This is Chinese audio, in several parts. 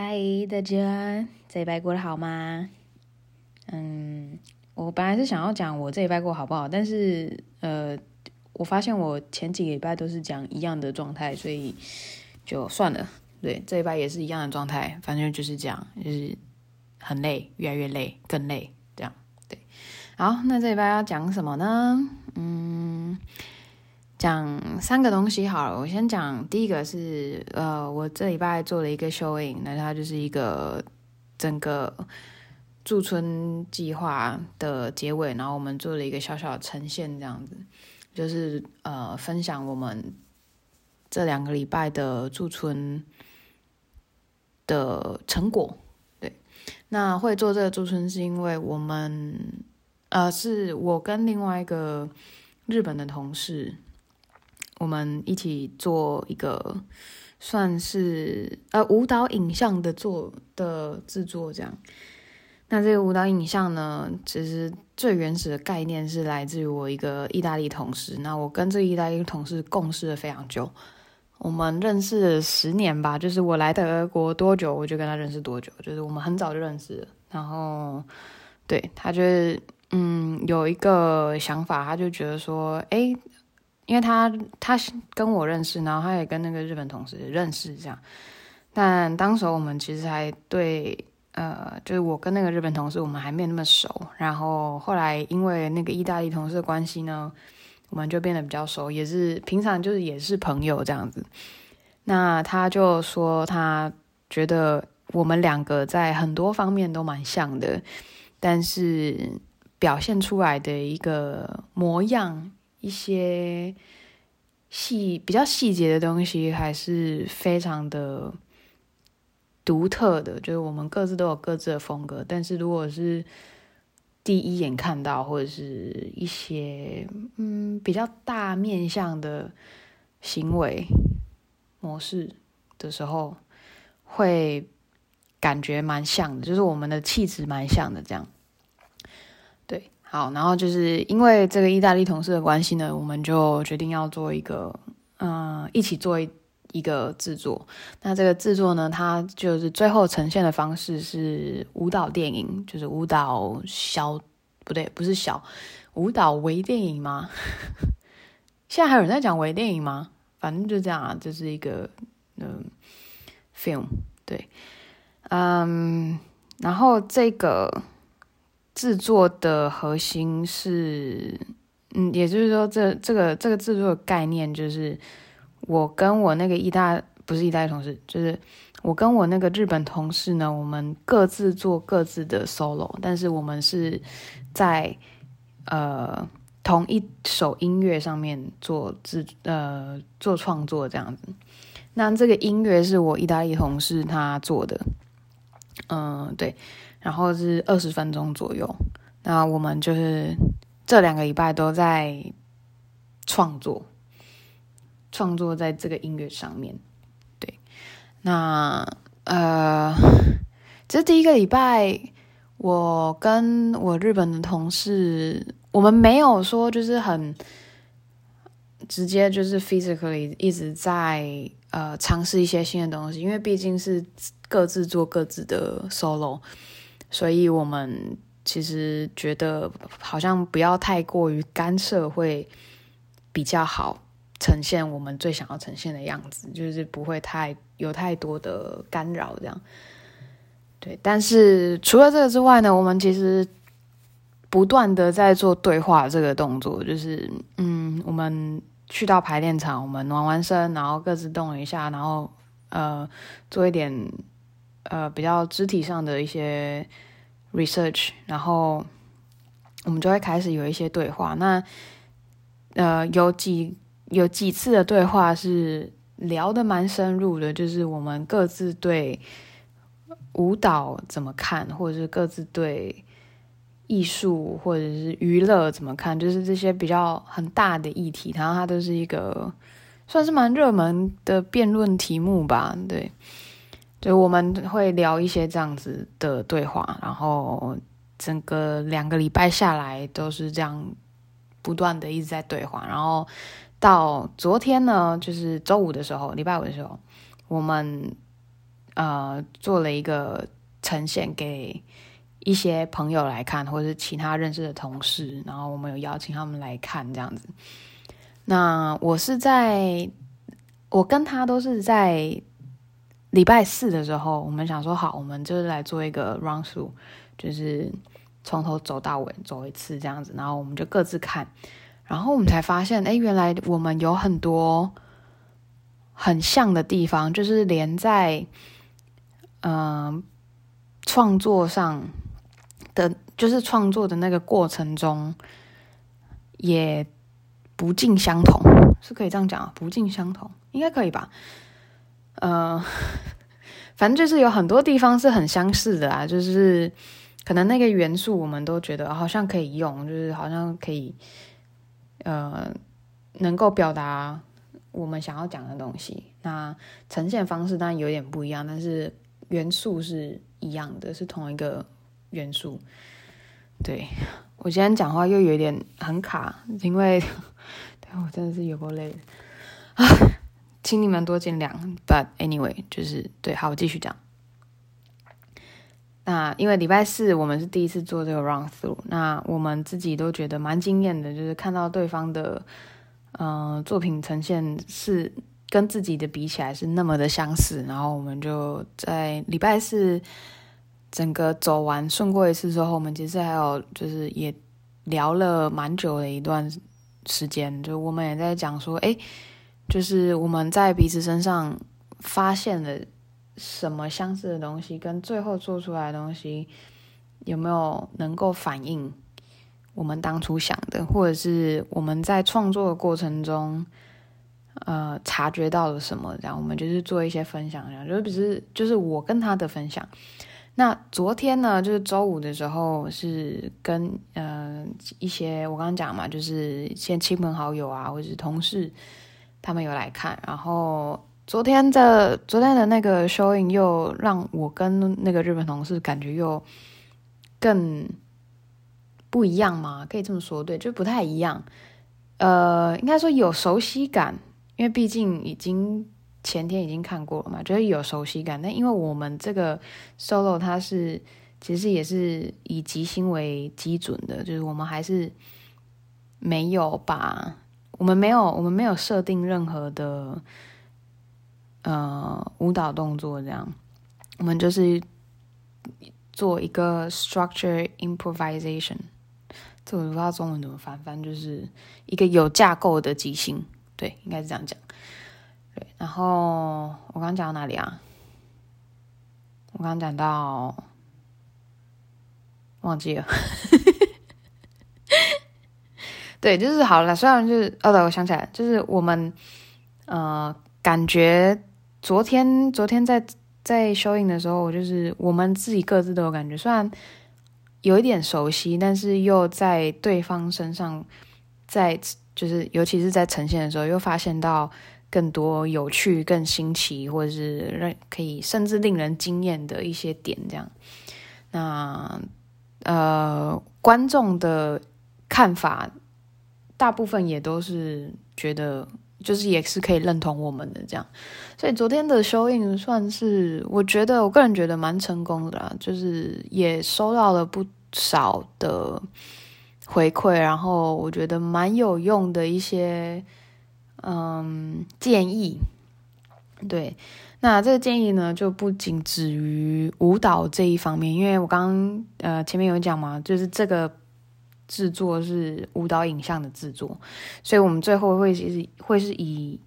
嗨，大家这一拜过得好吗？嗯，我本来是想要讲我这一拜过好不好，但是呃，我发现我前几个礼拜都是讲一样的状态，所以就算了。对，这一拜也是一样的状态，反正就是这样，就是很累，越来越累，更累，这样。对，好，那这一拜要讲什么呢？嗯。讲三个东西好了，我先讲第一个是，呃，我这礼拜做了一个 showing，那它就是一个整个驻村计划的结尾，然后我们做了一个小小的呈现，这样子，就是呃，分享我们这两个礼拜的驻村的成果。对，那会做这个驻村是因为我们，呃，是我跟另外一个日本的同事。我们一起做一个算是呃舞蹈影像的做的制作，这样。那这个舞蹈影像呢，其实最原始的概念是来自于我一个意大利同事。那我跟这个意大利同事共事了非常久，我们认识了十年吧。就是我来德国多久，我就跟他认识多久。就是我们很早就认识。然后，对，他就是嗯有一个想法，他就觉得说，哎。因为他他跟我认识，然后他也跟那个日本同事认识，这样。但当时我们其实还对，呃，就是我跟那个日本同事，我们还没那么熟。然后后来因为那个意大利同事的关系呢，我们就变得比较熟，也是平常就是也是朋友这样子。那他就说他觉得我们两个在很多方面都蛮像的，但是表现出来的一个模样。一些细比较细节的东西还是非常的独特的，就是我们各自都有各自的风格。但是如果是第一眼看到，或者是一些嗯比较大面向的行为模式的时候，会感觉蛮像的，就是我们的气质蛮像的这样。好，然后就是因为这个意大利同事的关系呢，我们就决定要做一个，嗯、一起做一一个制作。那这个制作呢，它就是最后呈现的方式是舞蹈电影，就是舞蹈小，不对，不是小，舞蹈微电影吗？现在还有人在讲微电影吗？反正就这样啊，这、就是一个嗯，film，对，嗯，然后这个。制作的核心是，嗯，也就是说这，这个这个制作的概念就是，我跟我那个意大不是意大利同事，就是我跟我那个日本同事呢，我们各自做各自的 solo，但是我们是在呃同一首音乐上面做制呃做创作这样子。那这个音乐是我意大利同事他做的，嗯、对。然后是二十分钟左右，那我们就是这两个礼拜都在创作，创作在这个音乐上面。对，那呃，这第一个礼拜，我跟我日本的同事，我们没有说就是很直接，就是 physically 一直在呃尝试一些新的东西，因为毕竟是各自做各自的 solo。所以我们其实觉得好像不要太过于干涉会比较好，呈现我们最想要呈现的样子，就是不会太有太多的干扰这样。对，但是除了这个之外呢，我们其实不断的在做对话这个动作，就是嗯，我们去到排练场，我们暖完身，然后各自动一下，然后呃做一点。呃，比较肢体上的一些 research，然后我们就会开始有一些对话。那呃，有几有几次的对话是聊得蛮深入的，就是我们各自对舞蹈怎么看，或者是各自对艺术或者是娱乐怎么看，就是这些比较很大的议题，然后它都是一个算是蛮热门的辩论题目吧，对。就我们会聊一些这样子的对话，然后整个两个礼拜下来都是这样不断的一直在对话，然后到昨天呢，就是周五的时候，礼拜五的时候，我们呃做了一个呈现给一些朋友来看，或者是其他认识的同事，然后我们有邀请他们来看这样子。那我是在，我跟他都是在礼拜四的时候，我们想说好，我们就是来做一个 run through，就是从头走到尾走一次这样子，然后我们就各自看，然后我们才发现，哎，原来我们有很多很像的地方，就是连在嗯、创作上的，就是创作的那个过程中也。不尽相同，是可以这样讲啊，不尽相同，应该可以吧？呃，反正就是有很多地方是很相似的啊，就是可能那个元素我们都觉得好像可以用，就是好像可以，呃，能够表达我们想要讲的东西。那呈现方式当然有点不一样，但是元素是一样的，是同一个元素。对，我今天讲话又有点很卡，因为 对。我真的是有够累啊，请你们多见谅。But anyway，就是对，好，我继续讲。那因为礼拜四我们是第一次做这个 round through，那我们自己都觉得蛮惊艳的，就是看到对方的嗯、作品呈现是跟自己的比起来是那么的相似，然后我们就在礼拜四整个走完顺过一次之后，我们其实还有就是也聊了蛮久的一段。时间，就我们也在讲说，哎，就是我们在彼此身上发现了什么相似的东西，跟最后做出来的东西有没有能够反映我们当初想的，或者是我们在创作的过程中，呃，察觉到了什么？这样，我们就是做一些分享，这样，就是不是就是我跟他的分享。那昨天呢，就是周五的时候，是跟呃一些我刚刚讲嘛，就是一些亲朋好友啊，或者是同事，他们有来看。然后昨天的昨天的那个 showing 又让我跟那个日本同事感觉又更不一样嘛，可以这么说，对，就不太一样。呃，应该说有熟悉感，因为毕竟已经。前天已经看过了嘛，就是有熟悉感。但因为我们这个 solo 它是其实也是以即兴为基准的，就是我们还是没有把我们没有我们没有设定任何的呃舞蹈动作，这样我们就是做一个 structure improvisation。这我不知道中文怎么翻，反正就是一个有架构的即兴，对，应该是这样讲。对然后我刚讲到哪里啊？我刚刚讲到忘记了。对，就是好了。虽然就是哦，对，我想起来，就是我们呃，感觉昨天昨天在在 show in 的时候，我就是我们自己各自都有感觉，虽然有一点熟悉，但是又在对方身上，在就是尤其是在呈现的时候，又发现到。更多有趣、更新奇，或者是让可以甚至令人惊艳的一些点，这样。那呃，观众的看法，大部分也都是觉得，就是也是可以认同我们的这样。所以昨天的收印算是，我觉得我个人觉得蛮成功的啦，就是也收到了不少的回馈，然后我觉得蛮有用的一些。嗯，建议，对，那这个建议呢，就不仅止于舞蹈这一方面，因为我刚呃前面有讲嘛，就是这个制作是舞蹈影像的制作，所以我们最后会是会是以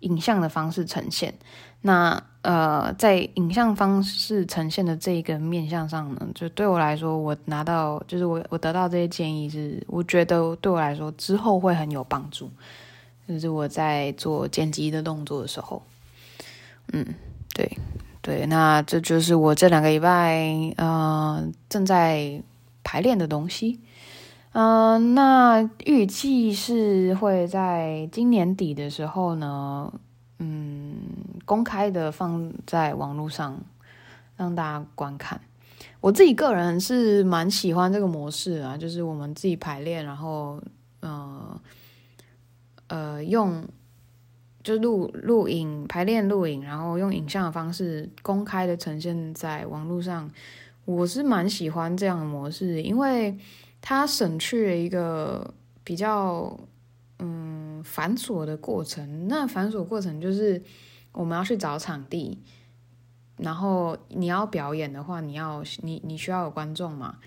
影像的方式呈现。那呃，在影像方式呈现的这一个面向上呢，就对我来说，我拿到就是我我得到这些建议是，我觉得对我来说之后会很有帮助。就是我在做剪辑的动作的时候，嗯，对对，那这就是我这两个礼拜呃正在排练的东西，嗯、那预计是会在今年底的时候呢，嗯，公开的放在网络上让大家观看。我自己个人是蛮喜欢这个模式啊，就是我们自己排练，然后呃。呃，用就录录影排练录影，然后用影像的方式公开的呈现在网络上，我是蛮喜欢这样的模式，因为它省去了一个比较嗯繁琐的过程。那繁琐过程就是我们要去找场地。然后你要表演的话，你要你你需要有观众嘛？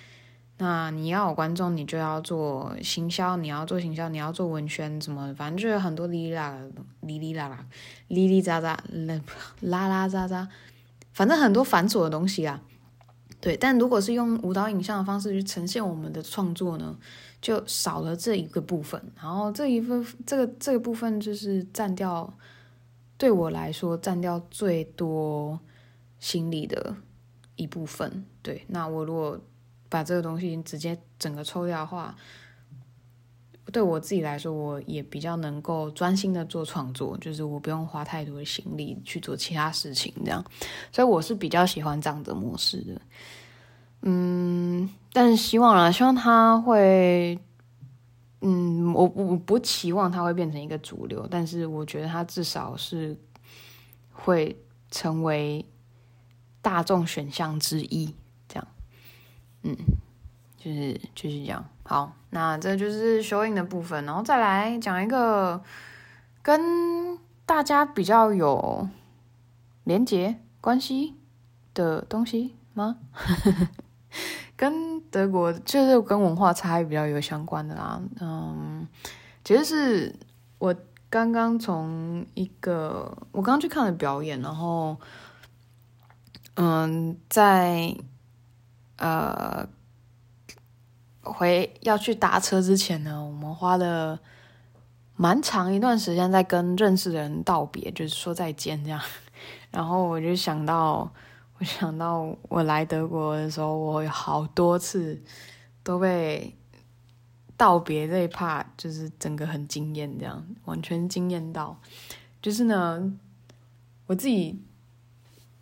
那你要有观众，你就要做行销，你要做行销，你要做文宣什么，反正就有很多哩啦啦、哩哩啦啦、哩哩喳喳、啦啦喳喳，反正很多繁琐的东西啊。对，但如果是用舞蹈影像的方式去呈现我们的创作呢，就少了这一个部分。然后这一份这个这个部分就是占掉，对我来说占掉最多。心理的一部分，对。那我如果把这个东西直接整个抽掉的话，对我自己来说，我也比较能够专心的做创作，就是我不用花太多的心力去做其他事情，这样。所以我是比较喜欢这样的模式的。嗯，但是希望啦，希望他会，嗯，我我不期望他会变成一个主流，但是我觉得他至少是会成为。大众选项之一，这样，嗯，就是就是这样。好，那这就是 show in 的部分，然后再来讲一个跟大家比较有连结关系的东西吗？跟德国就是跟文化差异比较有相关的啦。嗯，其实是我刚刚从一个我刚刚去看了表演，然后。嗯，在呃回要去搭车之前呢，我们花了蛮长一段时间在跟认识的人道别，就是说再见这样。然后我就想到，我想到我来德国的时候，我有好多次都被道别这一 part，就是整个很惊艳，这样完全惊艳到。就是呢，我自己。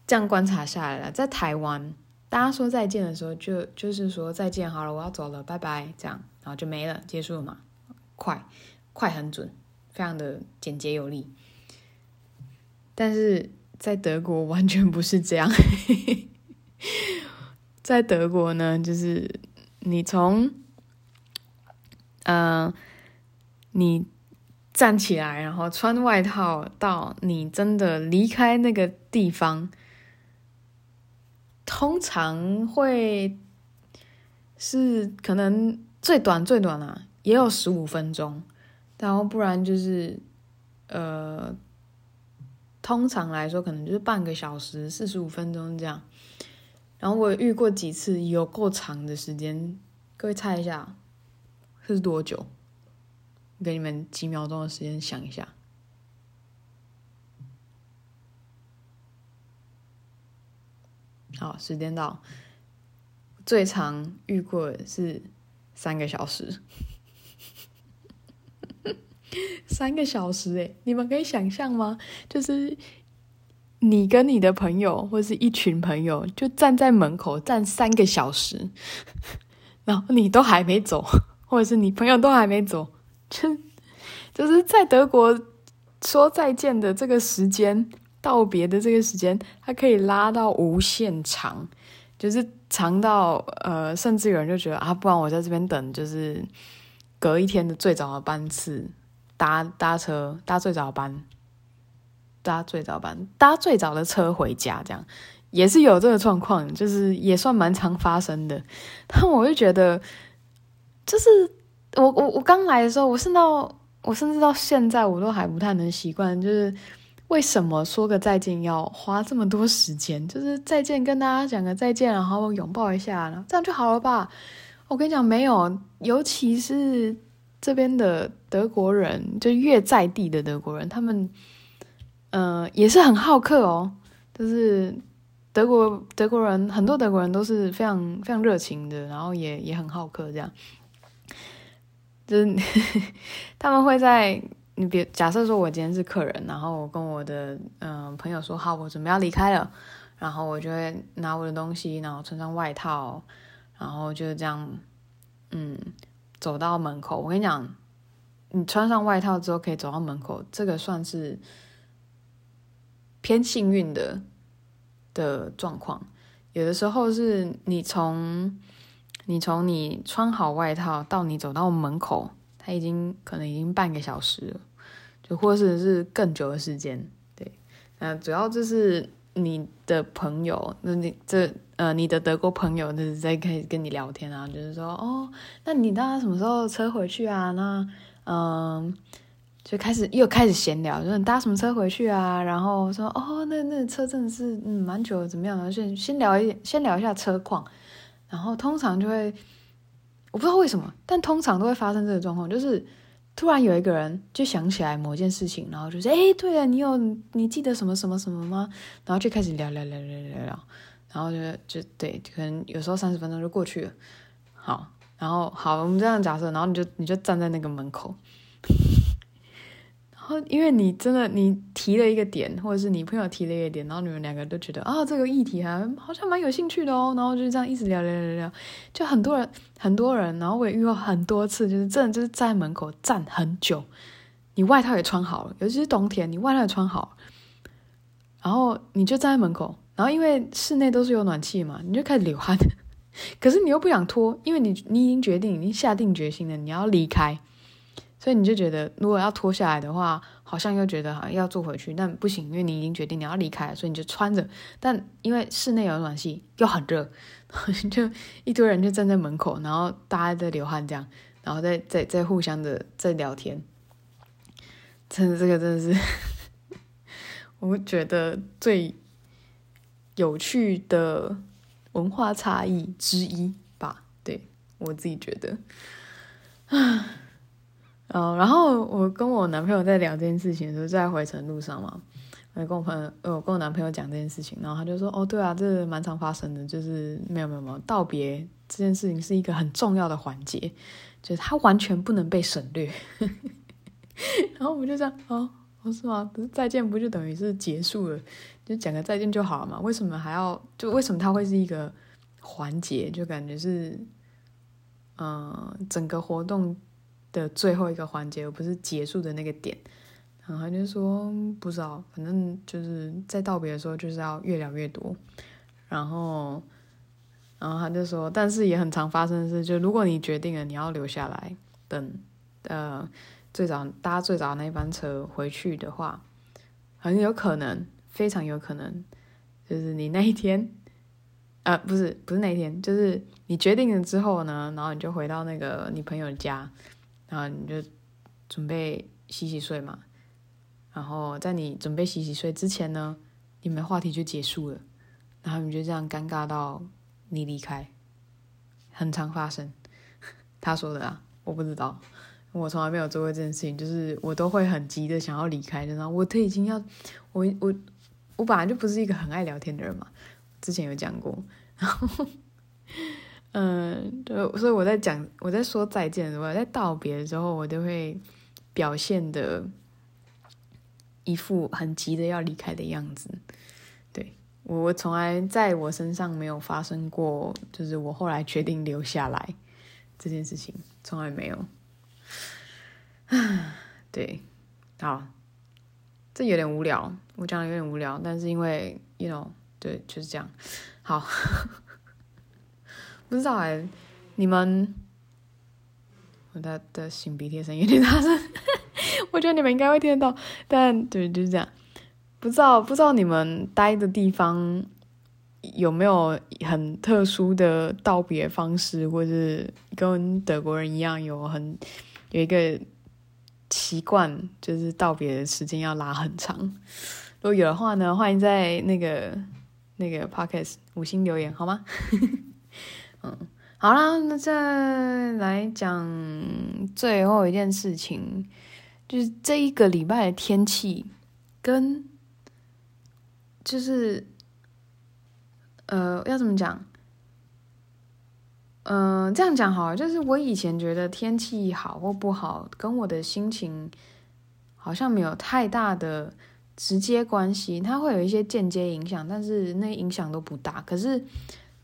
这样观察下来了，在台湾，大家说再见的时候就，就是说再见好了，我要走了，拜拜，这样，然后就没了，结束了嘛，快，快很准，非常的简洁有力。但是在德国完全不是这样，在德国呢，就是你从，嗯、呃，你站起来，然后穿外套，到你真的离开那个地方。通常会是可能最短最短啊，也有十五分钟，然后不然就是呃，通常来说可能就是半个小时四十五分钟这样。然后我遇过几次有够长的时间，各位猜一下是多久？给你们几秒钟的时间想一下。好，时间到。最长遇过是三个小时，三个小时诶，你们可以想象吗？就是你跟你的朋友或是一群朋友，就站在门口站三个小时，然后你都还没走，或者是你朋友都还没走，就就是在德国说再见的这个时间。道别的这个时间，它可以拉到无限长，就是长到呃，甚至有人就觉得啊，不然我在这边等，就是隔一天的最早的班次，搭搭车，搭最早的班，搭最早班，搭最早的车回家，这样也是有这个状况，就是也算蛮常发生的。但我就觉得，就是我我我刚来的时候，我甚至到我甚至到现在，我都还不太能习惯，就是。为什么说个再见要花这么多时间？就是再见，跟大家讲个再见，然后拥抱一下，这样就好了吧？我跟你讲，没有，尤其是这边的德国人，就越在地的德国人，他们，呃，也是很好客哦。就是德国德国人，很多德国人都是非常非常热情的，然后也也很好客，这样，就是 他们会在。你别假设说，我今天是客人，然后我跟我的嗯、朋友说好，我准备要离开了，然后我就会拿我的东西，然后穿上外套，然后就是这样，嗯，走到门口。我跟你讲，你穿上外套之后可以走到门口，这个算是偏幸运的的状况。有的时候是你从你从你穿好外套到你走到门口，它已经可能已经半个小时了，或者是更久的时间。对，那主要就是你的朋友，那你这呃你的德国朋友就是在开始跟你聊天啊，就是说哦，那你搭什么时候车回去啊？那嗯。就开始又开始闲聊，就说你搭什么车回去啊？然后说哦，那那车真的是嗯蛮久的，怎么样？先先聊一先聊一下车况，然后通常就会我不知道为什么，但通常都会发生这个状况，就是突然有一个人就想起来某件事情，然后就说哎，对了，你有你记得什么什么什么吗？然后就开始聊聊聊聊聊聊，然后就就对，可能有时候三十分钟就过去了。好，然后好，我们这样假设，然后你就你就站在那个门口。后因为你真的你提了一个点，或者是你朋友提了一个点，然后你们两个都觉得啊，这个议题还好像蛮有兴趣的哦，然后就这样一直聊聊聊聊，就很多人很多人，然后我也遇过很多次，就是真的就是在门口站很久，你外套也穿好了，尤其是冬天，你外套也穿好了，然后你就站在门口，然后因为室内都是有暖气嘛，你就开始流汗，可是你又不想脱，因为你你已经决定，已经下定决心了，你要离开。所以你就觉得，如果要脱下来的话，好像又觉得好像要坐回去，但不行，因为你已经决定你要离开了，所以你就穿着。但因为室内有暖气，又很热，就一堆人就站在门口，然后大家在流汗这样，然后在在在互相的在聊天。真的，这个真的是，我觉得最有趣的文化差异之一吧。对，我自己觉得，啊。哦，然后我跟我男朋友在聊这件事情的时候，在回程路上嘛，我跟我朋友，我跟我男朋友讲这件事情，然后他就说：“哦，对啊，这蛮常发生的，就是没有没有没有，道别这件事情是一个很重要的环节，就是它完全不能被省略。”然后我们就这样，哦，哦是吗？不是再见不就等于是结束了，就讲个再见就好了嘛？为什么还要？就为什么它会是一个环节？就感觉是，嗯、整个活动。的最后一个环节，而不是结束的那个点。然后他就说不知道，反正就是在道别的时候就是要越聊越多。然后，然后他就说，但是也很常发生的事，就如果你决定了你要留下来等，呃，最早搭最早的那班车回去的话，很有可能，非常有可能，就是你那一天，呃，不是不是那一天，就是你决定了之后呢，然后你就回到那个你朋友家。然后你就准备洗洗睡嘛，然后在你准备洗洗睡之前呢，你们话题就结束了，然后你就这样尴尬到你离开，很常发生。他说的啊，我不知道，我从来没有做过这件事情，就是我都会很急的想要离开，然后我都已经要，我我我本来就不是一个很爱聊天的人嘛，之前有讲过，然后。嗯，对，所以我在讲，我在说再见，我在道别的时候，我都会表现的一副很急着要离开的样子。对，我从来在我身上没有发生过，就是我后来决定留下来这件事情，从来没有。啊，对，好，这有点无聊，我讲的有点无聊，但是因为，you know，对，就是这样。好。不知道哎，你们，我的的擤鼻涕声音有点大声，我觉得你们应该会听得到，但对，就是这样。不知道不知道你们待的地方有没有很特殊的道别方式，或是跟德国人一样有很有一个习惯，就是道别的时间要拉很长。如果有的话呢，欢迎在那个那个 podcast 五星留言好吗？好啦，那再来讲最后一件事情，就是这一个礼拜的天气跟就是呃要怎么讲？嗯、呃，这样讲好，就是我以前觉得天气好或不好，跟我的心情好像没有太大的直接关系，它会有一些间接影响，但是那影响都不大。可是。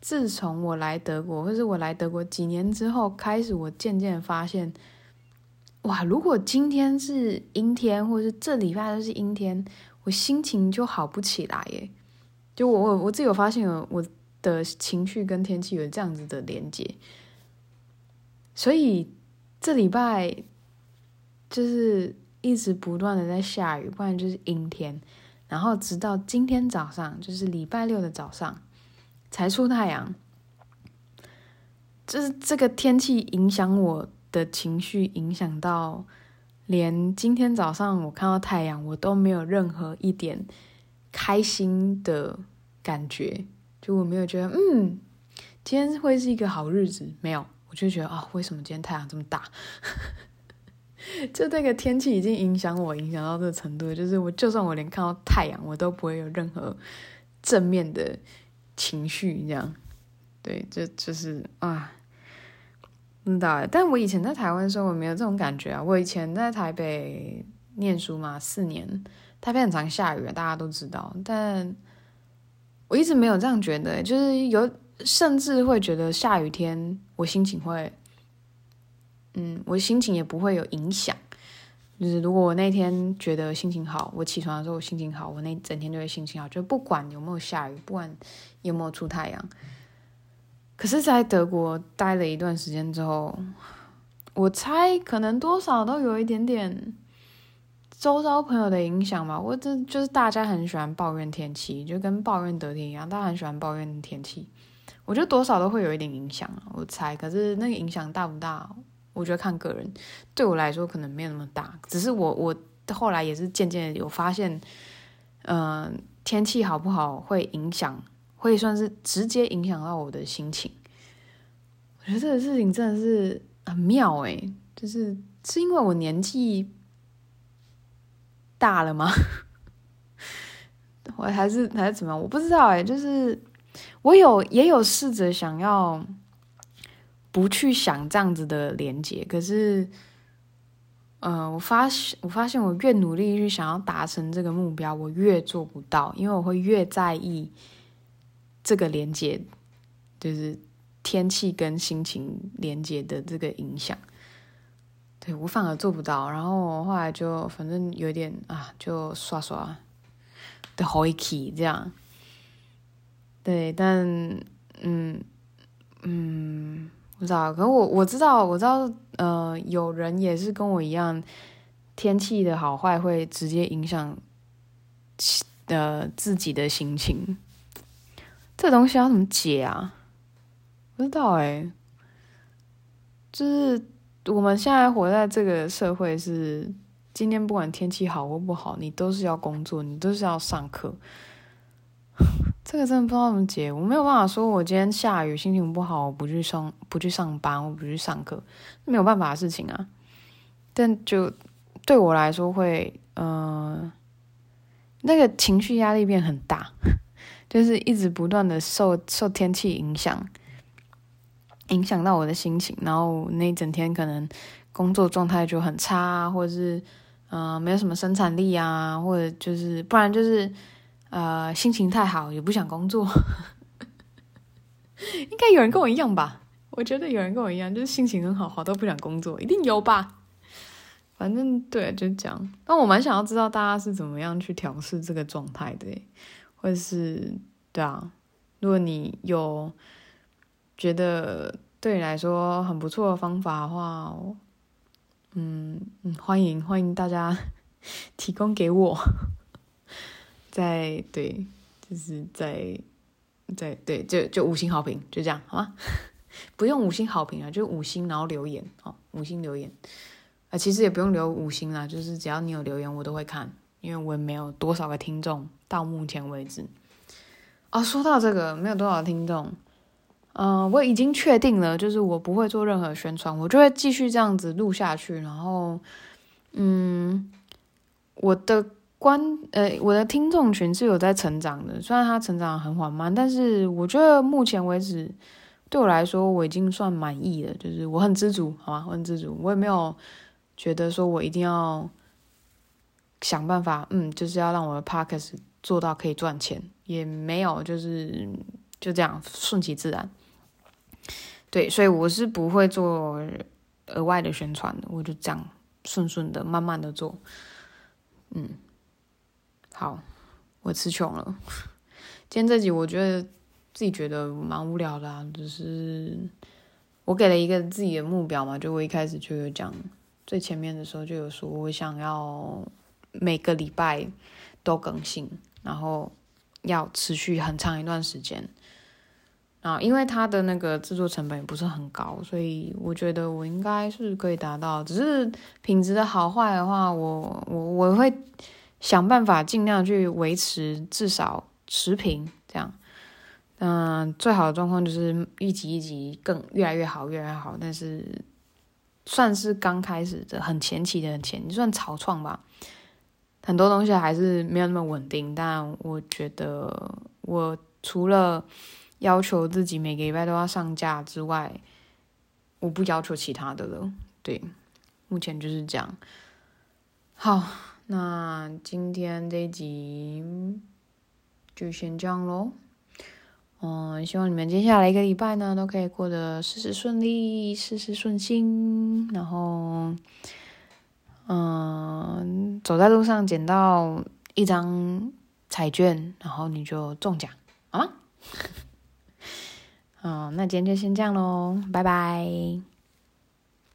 自从我来德国，或是我来德国几年之后，开始我渐渐发现，哇，如果今天是阴天，或是这礼拜都是阴天，我心情就好不起来耶。就我我我自己有发现，我的情绪跟天气有这样子的连接，所以这礼拜就是一直不断的在下雨，不然就是阴天，然后直到今天早上，就是礼拜六的早上才出太阳，就是这个天气影响我的情绪，影响到连今天早上我看到太阳，我都没有任何一点。开心的感觉，就我没有觉得，嗯，今天会是一个好日子，没有，我就觉得啊、为什么今天太阳这么大？就这个天气已经影响我，影响到这个程度，就是我就算我连看到太阳，我都不会有任何正面的情绪，这样，对，就就是啊，不知道，但我以前在台湾的时候，我没有这种感觉啊，我以前在台北念书嘛，四年。台北很常下雨，大家都知道，但我一直没有这样觉得，就是有甚至会觉得下雨天我心情会，嗯，我心情也不会有影响。就是如果我那天觉得心情好，我起床的时候心情好，我那整天就会心情好，就不管有没有下雨，不管有没有出太阳。可是，在德国待了一段时间之后，我猜可能多少都有一点点。周遭朋友的影响嘛，我这就是大家很喜欢抱怨天气，就跟抱怨得天一样，大家很喜欢抱怨天气。我觉得多少都会有一点影响，我猜。可是那个影响大不大？我觉得看个人。对我来说可能没有那么大，只是我我后来也是渐渐有发现，嗯、天气好不好会影响，会算是直接影响到我的心情。我觉得这个事情真的是很妙诶，就是是因为我年纪。大了吗？我还是还是怎么样？我不知道哎。就是我有也有试着想要不去想这样子的连接，可是，嗯、我发现我发现我越努力去想要达成这个目标，我越做不到，因为我会越在意这个连接，就是天气跟心情连接的这个影响。对，我反而做不到，然后我后来就反正有点啊，就刷刷的好一气这样。对，但嗯嗯，不知道，可是我我知道，我知道，呃，有人也是跟我一样，天气的好坏会直接影响呃自己的心情。这东西要怎么解啊？不知道哎，就是。我们现在活在这个社会，是今天不管天气好或不好，你都是要工作，你都是要上课。这个真的不知道怎么解，我没有办法说，我今天下雨，心情不好，我不去上，不去上班，我不去上课，没有办法的事情啊。但就对我来说会，嗯、呃，那个情绪压力变很大，就是一直不断的受受天气影响。影响到我的心情，然后那一整天可能工作状态就很差，或者是呃没有什么生产力啊，或者就是不然就是呃心情太好也不想工作。应该有人跟我一样吧？我觉得有人跟我一样，就是心情很好，好到不想工作，一定有吧？反正对，就这样。但我蛮想要知道大家是怎么样去调试这个状态的，或者是对啊，如果你有。觉得对你来说很不错的方法的话，嗯嗯，欢迎欢迎大家 提供给我，在对，就是在在对，就就五星好评，就这样好吗？不用五星好评啊，就五星然后留言哦，五星留言啊，其实也不用留五星啦，就是只要你有留言我都会看，因为我也没有多少个听众到目前为止。哦，说到这个，没有多少听众。嗯、我已经确定了，就是我不会做任何宣传，我就会继续这样子录下去。然后，嗯，我的观呃，我的听众群是有在成长的，虽然它成长很缓慢，但是我觉得目前为止对我来说我已经算满意了，就是我很知足，好吗？我很知足，我也没有觉得说我一定要想办法，嗯，就是要让我的 podcast 做到可以赚钱，也没有，就是就这样顺其自然。对，所以我是不会做额外的宣传的，我就这样顺顺的、慢慢的做。嗯，好，我词穷了。今天这集我觉得自己觉得蛮无聊的啊，就是我给了一个自己的目标嘛，就我一开始就有讲，最前面的时候就有说我想要每个礼拜都更新，然后要持续很长一段时间。啊，因为它的那个制作成本也不是很高，所以我觉得我应该是可以达到。只是品质的好坏的话，我我我会想办法尽量去维持至少持平这样。嗯，最好的状况就是一集一集更越来越好，越来越好。但是算是刚开始的很前期的很前，算草创吧。很多东西还是没有那么稳定，但我觉得我除了要求自己每个礼拜都要上架之外，我不要求其他的了。对，目前就是这样。好，那今天这一集就先这样喽。嗯，希望你们接下来一个礼拜呢，都可以过得事事顺利，事事顺心。然后，嗯，走在路上捡到一张彩券，然后你就中奖啊！嗯，那今天就先这样喽，拜拜。